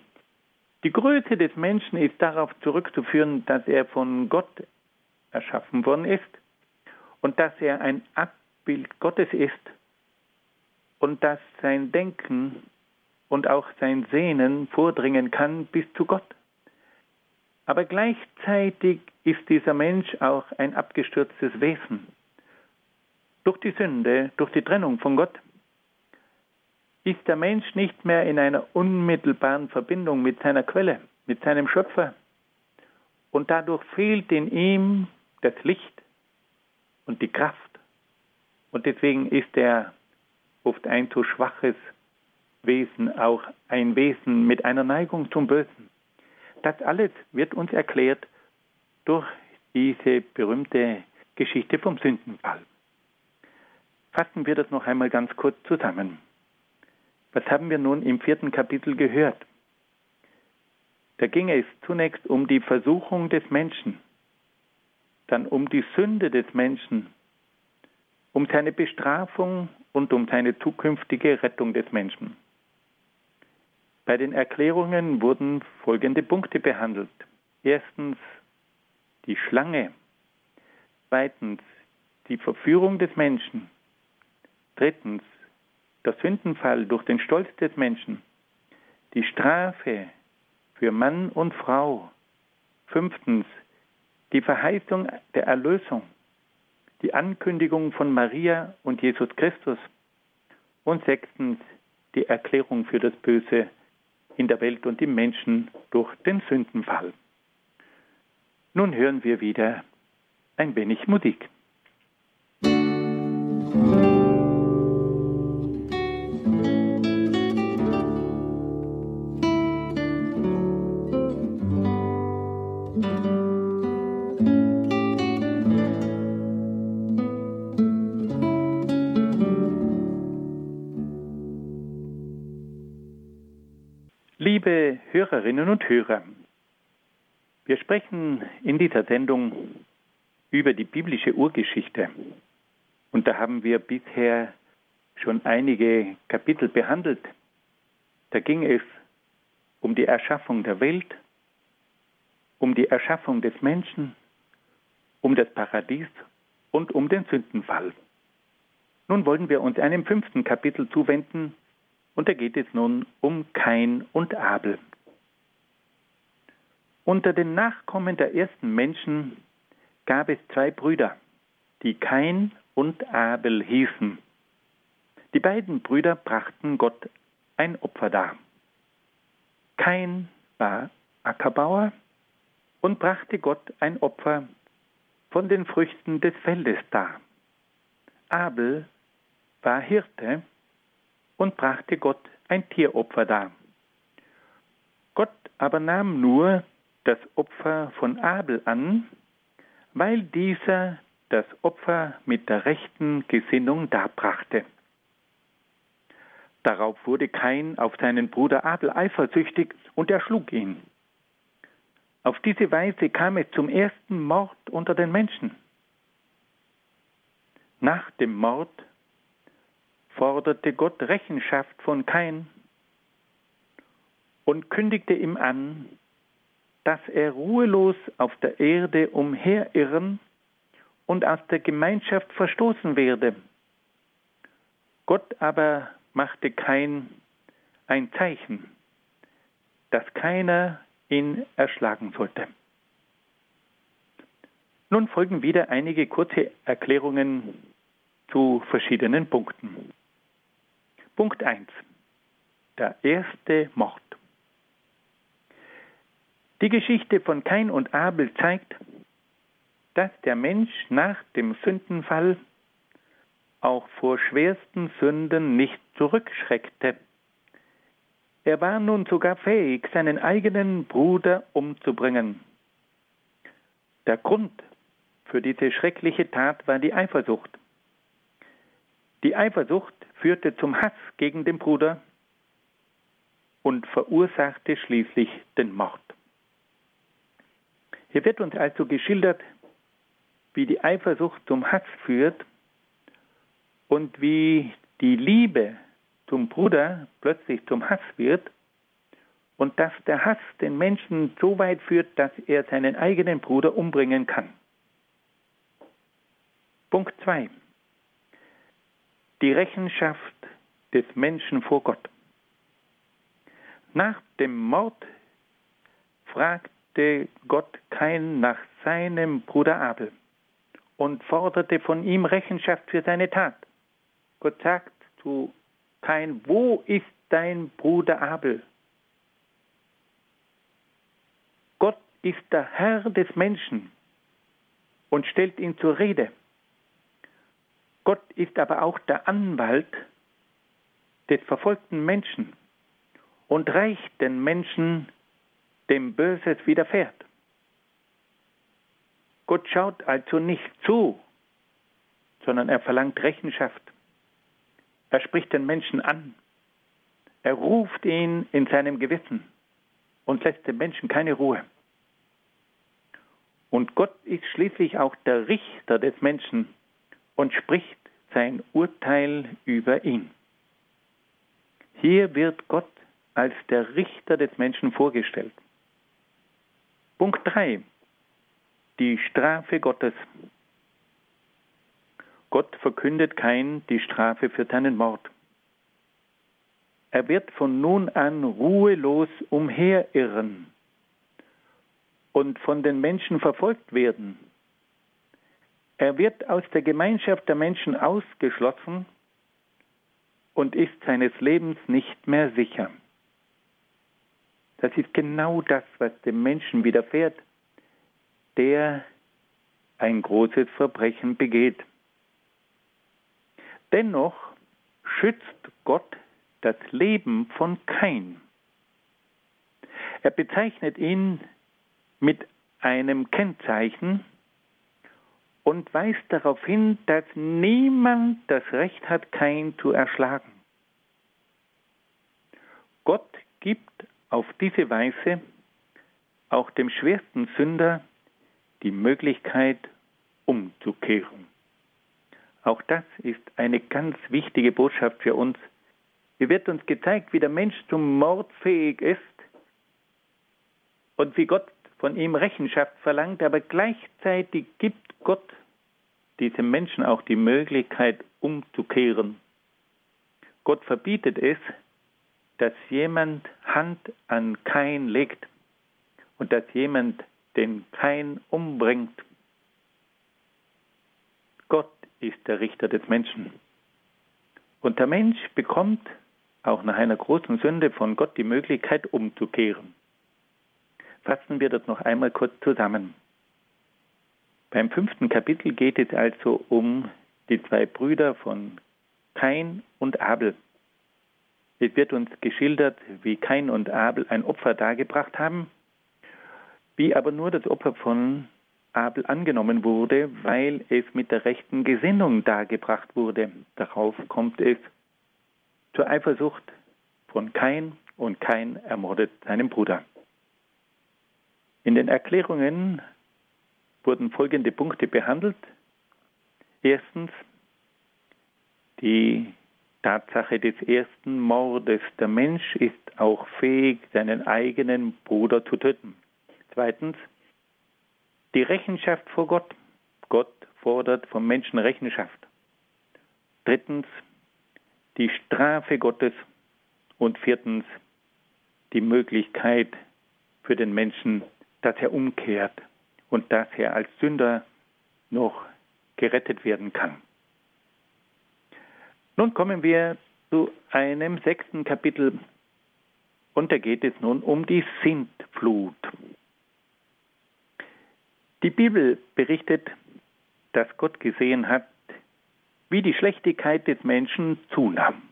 Die Größe des Menschen ist darauf zurückzuführen, dass er von Gott erschaffen worden ist und dass er ein Abbild Gottes ist und dass sein Denken und auch sein Sehnen vordringen kann bis zu Gott. Aber gleichzeitig ist dieser Mensch auch ein abgestürztes Wesen. Durch die Sünde, durch die Trennung von Gott, ist der Mensch nicht mehr in einer unmittelbaren Verbindung mit seiner Quelle, mit seinem Schöpfer. Und dadurch fehlt in ihm das Licht und die Kraft. Und deswegen ist er oft ein zu schwaches Wesen, auch ein Wesen mit einer Neigung zum Bösen. Das alles wird uns erklärt durch diese berühmte Geschichte vom Sündenfall. Fassen wir das noch einmal ganz kurz zusammen. Was haben wir nun im vierten Kapitel gehört? Da ging es zunächst um die Versuchung des Menschen, dann um die Sünde des Menschen, um seine Bestrafung und um seine zukünftige Rettung des Menschen. Bei den Erklärungen wurden folgende Punkte behandelt. Erstens die Schlange, zweitens die Verführung des Menschen, drittens der Sündenfall durch den Stolz des Menschen, die Strafe für Mann und Frau, fünftens die Verheißung der Erlösung, die Ankündigung von Maria und Jesus Christus und sechstens die Erklärung für das Böse in der Welt und im Menschen durch den Sündenfall. Nun hören wir wieder ein wenig Musik. Hörerinnen und Hörer, wir sprechen in dieser Sendung über die biblische Urgeschichte. Und da haben wir bisher schon einige Kapitel behandelt. Da ging es um die Erschaffung der Welt, um die Erschaffung des Menschen, um das Paradies und um den Sündenfall. Nun wollen wir uns einem fünften Kapitel zuwenden, und da geht es nun um Kain und Abel. Unter den Nachkommen der ersten Menschen gab es zwei Brüder, die Kain und Abel hießen. Die beiden Brüder brachten Gott ein Opfer dar. Kain war Ackerbauer und brachte Gott ein Opfer von den Früchten des Feldes dar. Abel war Hirte und brachte Gott ein Tieropfer dar. Gott aber nahm nur das Opfer von Abel an, weil dieser das Opfer mit der rechten Gesinnung darbrachte. Darauf wurde Kain auf seinen Bruder Abel eifersüchtig und erschlug ihn. Auf diese Weise kam es zum ersten Mord unter den Menschen. Nach dem Mord forderte Gott Rechenschaft von Kain und kündigte ihm an, dass er ruhelos auf der Erde umherirren und aus der Gemeinschaft verstoßen werde. Gott aber machte kein ein Zeichen, dass keiner ihn erschlagen sollte. Nun folgen wieder einige kurze Erklärungen zu verschiedenen Punkten. Punkt 1. Der erste Mord. Die Geschichte von Kain und Abel zeigt, dass der Mensch nach dem Sündenfall auch vor schwersten Sünden nicht zurückschreckte. Er war nun sogar fähig, seinen eigenen Bruder umzubringen. Der Grund für diese schreckliche Tat war die Eifersucht. Die Eifersucht führte zum Hass gegen den Bruder und verursachte schließlich den Mord. Hier wird uns also geschildert, wie die Eifersucht zum Hass führt und wie die Liebe zum Bruder plötzlich zum Hass wird und dass der Hass den Menschen so weit führt, dass er seinen eigenen Bruder umbringen kann. Punkt 2. Die Rechenschaft des Menschen vor Gott. Nach dem Mord fragte Gott kein nach seinem Bruder Abel und forderte von ihm Rechenschaft für seine Tat. Gott sagt zu Kain, wo ist dein Bruder Abel? Gott ist der Herr des Menschen und stellt ihn zur Rede. Gott ist aber auch der Anwalt des verfolgten Menschen und reicht den Menschen, dem Böses widerfährt. Gott schaut also nicht zu, sondern er verlangt Rechenschaft. Er spricht den Menschen an. Er ruft ihn in seinem Gewissen und lässt dem Menschen keine Ruhe. Und Gott ist schließlich auch der Richter des Menschen und spricht sein Urteil über ihn. Hier wird Gott als der Richter des Menschen vorgestellt. Punkt 3 die Strafe Gottes. Gott verkündet kein die Strafe für seinen Mord. Er wird von nun an ruhelos umherirren und von den Menschen verfolgt werden. Er wird aus der Gemeinschaft der Menschen ausgeschlossen und ist seines Lebens nicht mehr sicher. Das ist genau das, was dem Menschen widerfährt, der ein großes Verbrechen begeht. Dennoch schützt Gott das Leben von Kain. Er bezeichnet ihn mit einem Kennzeichen und weist darauf hin, dass niemand das Recht hat, Kain zu erschlagen. Gott gibt auf diese Weise auch dem schwersten Sünder die Möglichkeit umzukehren. Auch das ist eine ganz wichtige Botschaft für uns. Hier wird uns gezeigt, wie der Mensch zum Mord fähig ist und wie Gott von ihm Rechenschaft verlangt, aber gleichzeitig gibt Gott diesem Menschen auch die Möglichkeit umzukehren. Gott verbietet es, dass jemand Hand an Kain legt und dass jemand den Kain umbringt. Gott ist der Richter des Menschen. Und der Mensch bekommt auch nach einer großen Sünde von Gott die Möglichkeit umzukehren. Fassen wir das noch einmal kurz zusammen. Beim fünften Kapitel geht es also um die zwei Brüder von Kain und Abel. Es wird uns geschildert, wie Kain und Abel ein Opfer dargebracht haben, wie aber nur das Opfer von Abel angenommen wurde, weil es mit der rechten Gesinnung dargebracht wurde. Darauf kommt es zur Eifersucht von Kain und Kain ermordet seinen Bruder. In den Erklärungen wurden folgende Punkte behandelt. Erstens die Tatsache des ersten Mordes. Der Mensch ist auch fähig, seinen eigenen Bruder zu töten. Zweitens, die Rechenschaft vor Gott. Gott fordert vom Menschen Rechenschaft. Drittens, die Strafe Gottes. Und viertens, die Möglichkeit für den Menschen, dass er umkehrt und dass er als Sünder noch gerettet werden kann. Nun kommen wir zu einem sechsten Kapitel und da geht es nun um die Sintflut. Die Bibel berichtet, dass Gott gesehen hat, wie die Schlechtigkeit des Menschen zunahm.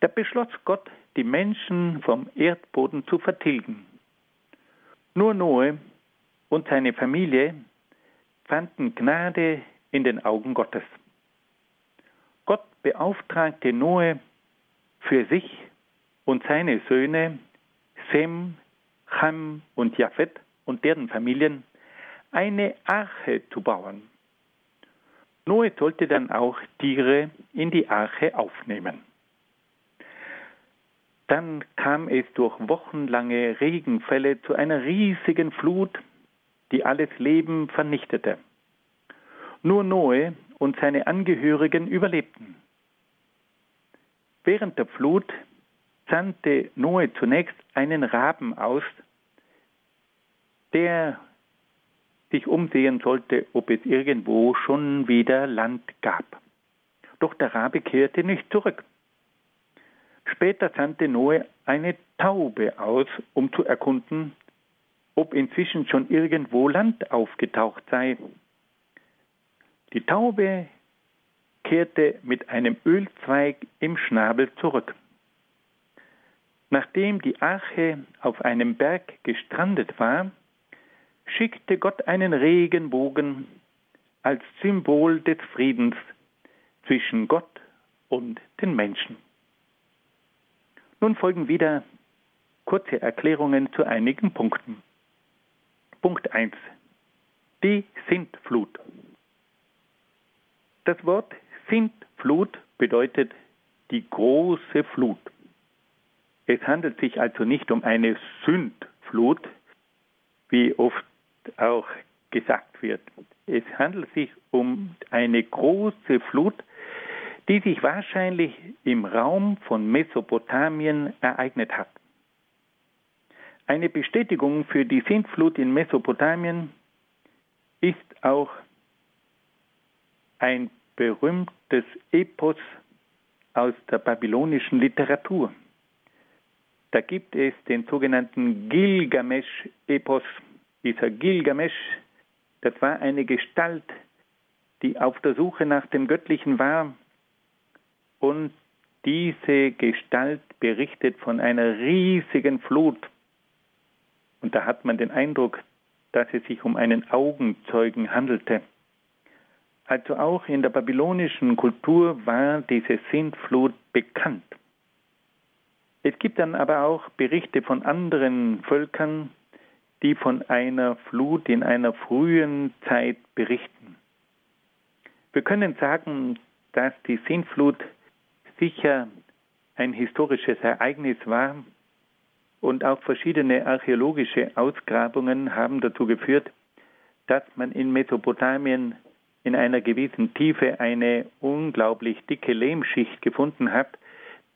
Da beschloss Gott, die Menschen vom Erdboden zu vertilgen. Nur Noe und seine Familie fanden Gnade in den Augen Gottes beauftragte Noe für sich und seine Söhne Sem, Ham und Japhet und deren Familien eine Arche zu bauen. Noe sollte dann auch Tiere in die Arche aufnehmen. Dann kam es durch wochenlange Regenfälle zu einer riesigen Flut, die alles Leben vernichtete. Nur Noe und seine Angehörigen überlebten. Während der Flut sandte Noe zunächst einen Raben aus, der sich umsehen sollte, ob es irgendwo schon wieder Land gab. Doch der Rabe kehrte nicht zurück. Später sandte Noe eine Taube aus, um zu erkunden, ob inzwischen schon irgendwo Land aufgetaucht sei. Die Taube kehrte mit einem Ölzweig im Schnabel zurück. Nachdem die Arche auf einem Berg gestrandet war, schickte Gott einen Regenbogen als Symbol des Friedens zwischen Gott und den Menschen. Nun folgen wieder kurze Erklärungen zu einigen Punkten. Punkt 1. Die Sintflut. Das Wort Sintflut bedeutet die große Flut. Es handelt sich also nicht um eine Sündflut, wie oft auch gesagt wird. Es handelt sich um eine große Flut, die sich wahrscheinlich im Raum von Mesopotamien ereignet hat. Eine Bestätigung für die Sintflut in Mesopotamien ist auch ein berühmtes Epos aus der babylonischen Literatur. Da gibt es den sogenannten Gilgamesch-Epos. Dieser Gilgamesch, das war eine Gestalt, die auf der Suche nach dem Göttlichen war. Und diese Gestalt berichtet von einer riesigen Flut. Und da hat man den Eindruck, dass es sich um einen Augenzeugen handelte. Also auch in der babylonischen Kultur war diese Sintflut bekannt. Es gibt dann aber auch Berichte von anderen Völkern, die von einer Flut in einer frühen Zeit berichten. Wir können sagen, dass die Sintflut sicher ein historisches Ereignis war und auch verschiedene archäologische Ausgrabungen haben dazu geführt, dass man in Mesopotamien in einer gewissen Tiefe eine unglaublich dicke Lehmschicht gefunden hat,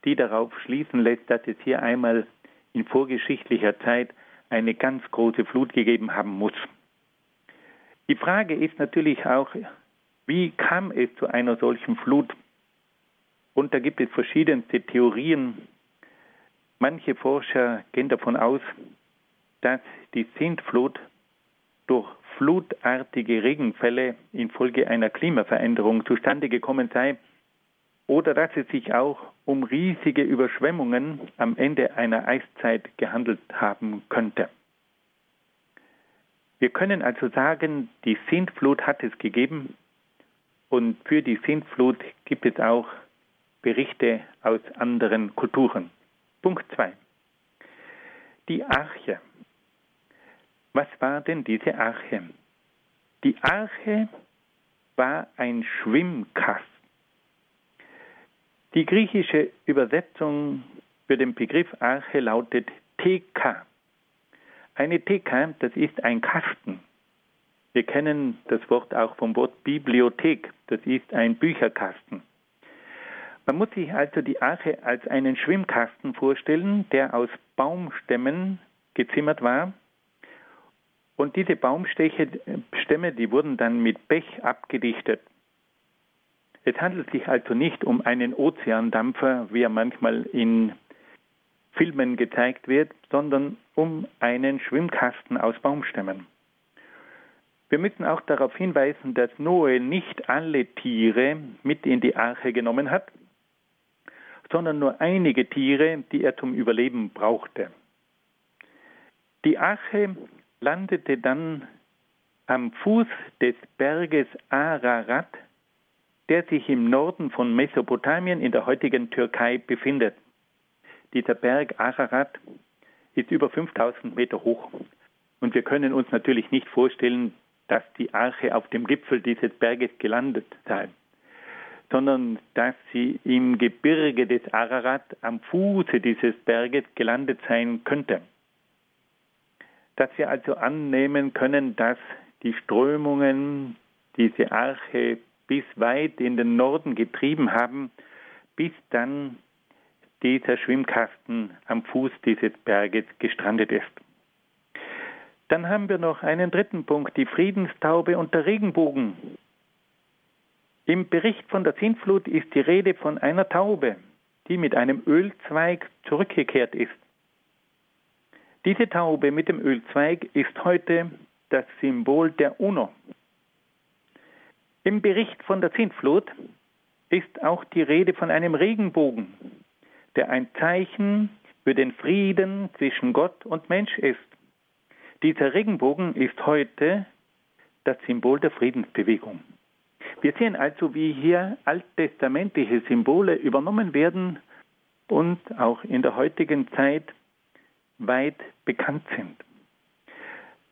die darauf schließen lässt, dass es hier einmal in vorgeschichtlicher Zeit eine ganz große Flut gegeben haben muss. Die Frage ist natürlich auch, wie kam es zu einer solchen Flut? Und da gibt es verschiedenste Theorien. Manche Forscher gehen davon aus, dass die Sintflut durch flutartige Regenfälle infolge einer Klimaveränderung zustande gekommen sei oder dass es sich auch um riesige Überschwemmungen am Ende einer Eiszeit gehandelt haben könnte. Wir können also sagen, die Sintflut hat es gegeben und für die Sintflut gibt es auch Berichte aus anderen Kulturen. Punkt 2. Die Arche. Was war denn diese Arche? Die Arche war ein Schwimmkasten. Die griechische Übersetzung für den Begriff Arche lautet Theka. Eine Theka, das ist ein Kasten. Wir kennen das Wort auch vom Wort Bibliothek, das ist ein Bücherkasten. Man muss sich also die Arche als einen Schwimmkasten vorstellen, der aus Baumstämmen gezimmert war. Und diese Baumstämme, die wurden dann mit Pech abgedichtet. Es handelt sich also nicht um einen Ozeandampfer, wie er manchmal in Filmen gezeigt wird, sondern um einen Schwimmkasten aus Baumstämmen. Wir müssen auch darauf hinweisen, dass Noe nicht alle Tiere mit in die Arche genommen hat, sondern nur einige Tiere, die er zum Überleben brauchte. Die Arche landete dann am Fuß des Berges Ararat, der sich im Norden von Mesopotamien in der heutigen Türkei befindet. Dieser Berg Ararat ist über 5000 Meter hoch. Und wir können uns natürlich nicht vorstellen, dass die Arche auf dem Gipfel dieses Berges gelandet sei sondern dass sie im Gebirge des Ararat am Fuße dieses Berges gelandet sein könnte. Dass wir also annehmen können, dass die Strömungen diese Arche bis weit in den Norden getrieben haben, bis dann dieser Schwimmkasten am Fuß dieses Berges gestrandet ist. Dann haben wir noch einen dritten Punkt, die Friedenstaube und der Regenbogen. Im Bericht von der Sintflut ist die Rede von einer Taube, die mit einem Ölzweig zurückgekehrt ist. Diese Taube mit dem Ölzweig ist heute das Symbol der UNO. Im Bericht von der Sintflut ist auch die Rede von einem Regenbogen, der ein Zeichen für den Frieden zwischen Gott und Mensch ist. Dieser Regenbogen ist heute das Symbol der Friedensbewegung. Wir sehen also, wie hier alttestamentliche Symbole übernommen werden und auch in der heutigen Zeit weit bekannt sind.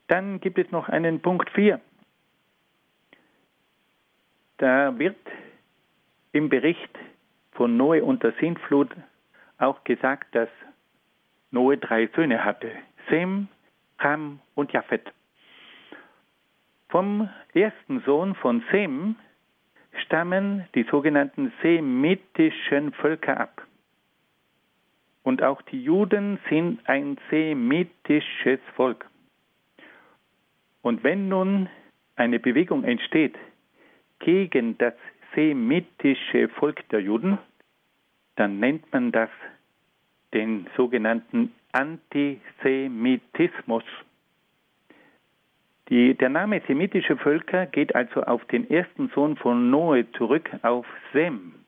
Dann gibt es noch einen Punkt 4. Da wird im Bericht von Noe und der Sintflut auch gesagt, dass Noe drei Söhne hatte: Sem, Ham und Japhet. Vom ersten Sohn von Sem stammen die sogenannten semitischen Völker ab. Und auch die Juden sind ein semitisches Volk. Und wenn nun eine Bewegung entsteht gegen das semitische Volk der Juden, dann nennt man das den sogenannten Antisemitismus. Die, der Name semitische Völker geht also auf den ersten Sohn von Noe zurück, auf Sem.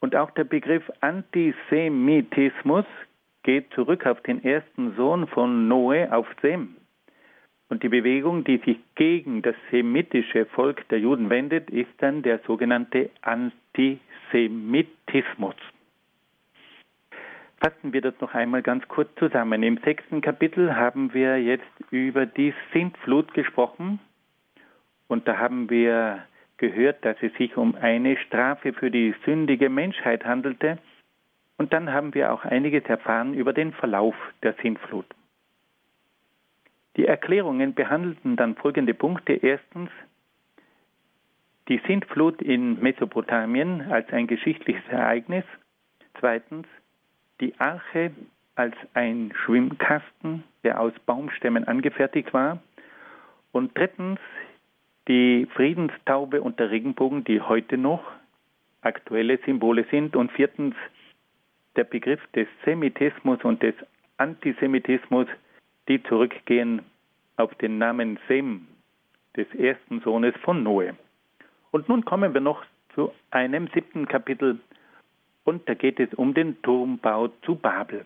Und auch der Begriff Antisemitismus geht zurück auf den ersten Sohn von Noe, auf Sem. Und die Bewegung, die sich gegen das semitische Volk der Juden wendet, ist dann der sogenannte Antisemitismus. Fassen wir das noch einmal ganz kurz zusammen. Im sechsten Kapitel haben wir jetzt über die Sintflut gesprochen und da haben wir gehört, dass es sich um eine Strafe für die sündige Menschheit handelte. Und dann haben wir auch einiges erfahren über den Verlauf der Sintflut. Die Erklärungen behandelten dann folgende Punkte. Erstens, die Sintflut in Mesopotamien als ein geschichtliches Ereignis. Zweitens, die Arche als ein Schwimmkasten, der aus Baumstämmen angefertigt war. Und drittens, die Friedenstaube und der Regenbogen, die heute noch aktuelle Symbole sind. Und viertens, der Begriff des Semitismus und des Antisemitismus, die zurückgehen auf den Namen Sem, des ersten Sohnes von Noe. Und nun kommen wir noch zu einem siebten Kapitel und da geht es um den Turmbau zu Babel.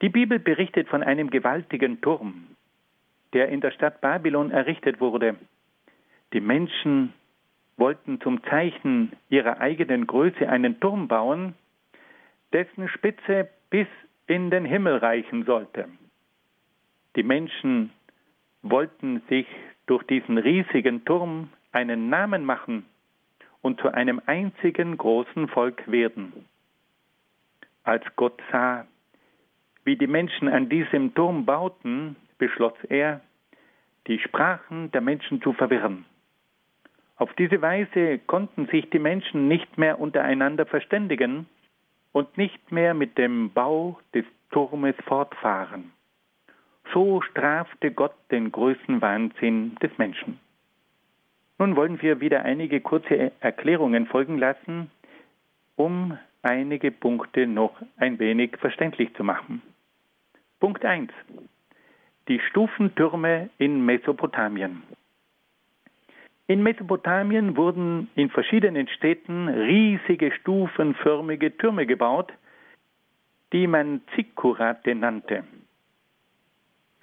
Die Bibel berichtet von einem gewaltigen Turm, der in der Stadt Babylon errichtet wurde. Die Menschen wollten zum Zeichen ihrer eigenen Größe einen Turm bauen, dessen Spitze bis in den Himmel reichen sollte. Die Menschen wollten sich durch diesen riesigen Turm einen Namen machen und zu einem einzigen großen Volk werden. Als Gott sah, wie die Menschen an diesem Turm bauten, beschloss er, die Sprachen der Menschen zu verwirren. Auf diese Weise konnten sich die Menschen nicht mehr untereinander verständigen und nicht mehr mit dem Bau des Turmes fortfahren. So strafte Gott den größten Wahnsinn des Menschen. Nun wollen wir wieder einige kurze Erklärungen folgen lassen, um einige Punkte noch ein wenig verständlich zu machen. Punkt 1. Die Stufentürme in Mesopotamien. In Mesopotamien wurden in verschiedenen Städten riesige stufenförmige Türme gebaut, die man Zikkurate nannte.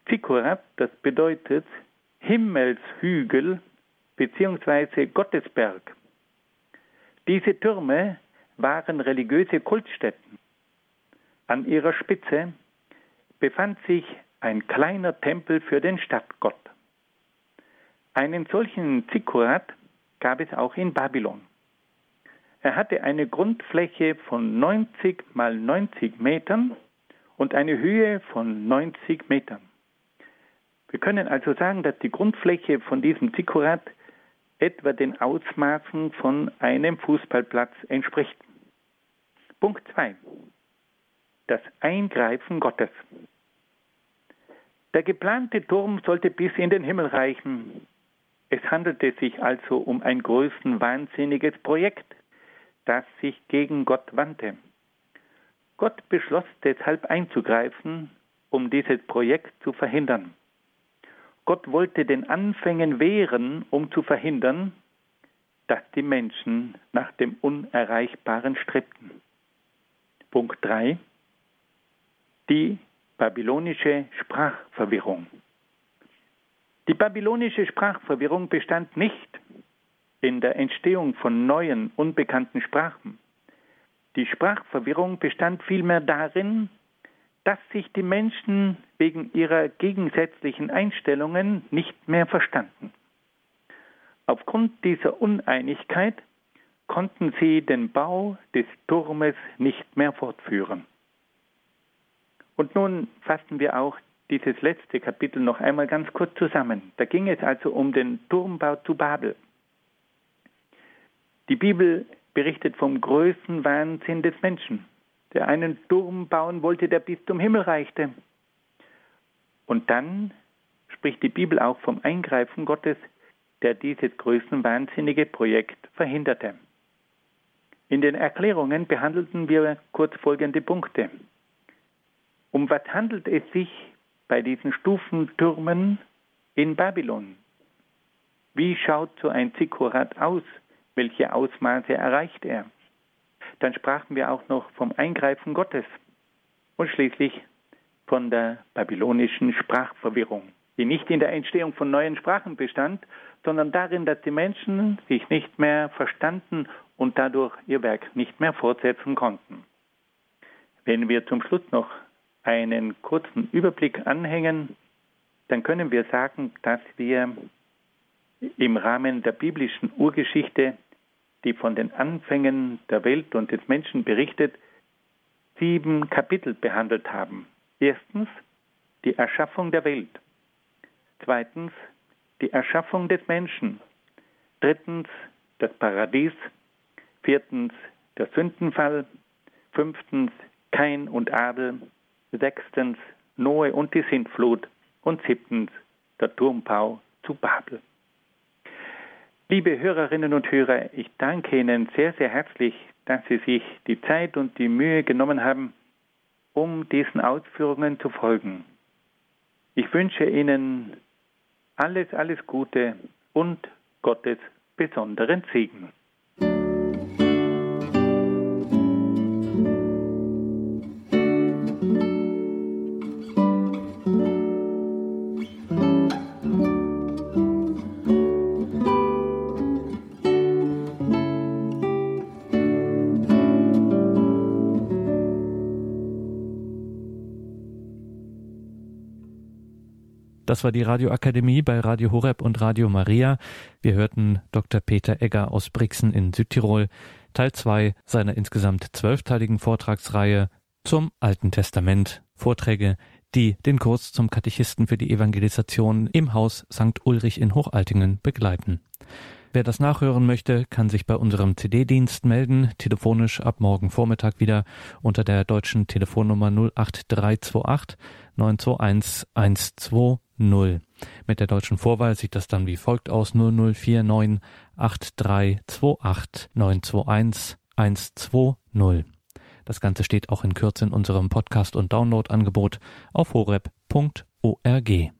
Zikkurat, das bedeutet Himmelshügel bzw. Gottesberg. Diese Türme waren religiöse Kultstätten. An ihrer Spitze befand sich ein kleiner Tempel für den Stadtgott. Einen solchen Zikkurat gab es auch in Babylon. Er hatte eine Grundfläche von 90 mal 90 Metern und eine Höhe von 90 Metern. Wir können also sagen, dass die Grundfläche von diesem Zikkurat etwa den Ausmaßen von einem Fußballplatz entspricht. Punkt 2. Das Eingreifen Gottes. Der geplante Turm sollte bis in den Himmel reichen. Es handelte sich also um ein größenwahnsinniges Projekt, das sich gegen Gott wandte. Gott beschloss deshalb einzugreifen, um dieses Projekt zu verhindern. Gott wollte den Anfängen wehren, um zu verhindern, dass die Menschen nach dem Unerreichbaren strebten. Punkt 3. Die babylonische Sprachverwirrung. Die babylonische Sprachverwirrung bestand nicht in der Entstehung von neuen, unbekannten Sprachen. Die Sprachverwirrung bestand vielmehr darin, dass sich die Menschen wegen ihrer gegensätzlichen Einstellungen nicht mehr verstanden. Aufgrund dieser Uneinigkeit konnten sie den Bau des Turmes nicht mehr fortführen. Und nun fassen wir auch dieses letzte Kapitel noch einmal ganz kurz zusammen. Da ging es also um den Turmbau zu Babel. Die Bibel berichtet vom größten Wahnsinn des Menschen der einen Turm bauen wollte, der bis zum Himmel reichte. Und dann spricht die Bibel auch vom Eingreifen Gottes, der dieses größenwahnsinnige Projekt verhinderte. In den Erklärungen behandelten wir kurz folgende Punkte. Um was handelt es sich bei diesen Stufentürmen in Babylon? Wie schaut so ein Zikkurat aus? Welche Ausmaße erreicht er? Dann sprachen wir auch noch vom Eingreifen Gottes und schließlich von der babylonischen Sprachverwirrung, die nicht in der Entstehung von neuen Sprachen bestand, sondern darin, dass die Menschen sich nicht mehr verstanden und dadurch ihr Werk nicht mehr fortsetzen konnten. Wenn wir zum Schluss noch einen kurzen Überblick anhängen, dann können wir sagen, dass wir im Rahmen der biblischen Urgeschichte, die von den Anfängen der Welt und des Menschen berichtet, sieben Kapitel behandelt haben. Erstens die Erschaffung der Welt. Zweitens die Erschaffung des Menschen. Drittens das Paradies. Viertens der Sündenfall. Fünftens Kain und Adel. Sechstens Noe und die Sintflut. Und siebtens der Turmbau zu Babel. Liebe Hörerinnen und Hörer, ich danke Ihnen sehr, sehr herzlich, dass Sie sich die Zeit und die Mühe genommen haben, um diesen Ausführungen zu folgen. Ich wünsche Ihnen alles, alles Gute und Gottes besonderen Segen. Das war die Radioakademie bei Radio Horeb und Radio Maria. Wir hörten Dr. Peter Egger aus Brixen in Südtirol, Teil 2 seiner insgesamt zwölfteiligen Vortragsreihe zum Alten Testament. Vorträge, die den Kurs zum Katechisten für die Evangelisation im Haus St. Ulrich in Hochaltingen begleiten. Wer das nachhören möchte, kann sich bei unserem CD-Dienst melden, telefonisch ab morgen Vormittag wieder unter der deutschen Telefonnummer 08328 921 120. Mit der deutschen Vorwahl sieht das dann wie folgt aus 0049 8328 921 120. Das Ganze steht auch in Kürze in unserem Podcast- und Download-Angebot auf horeb.org.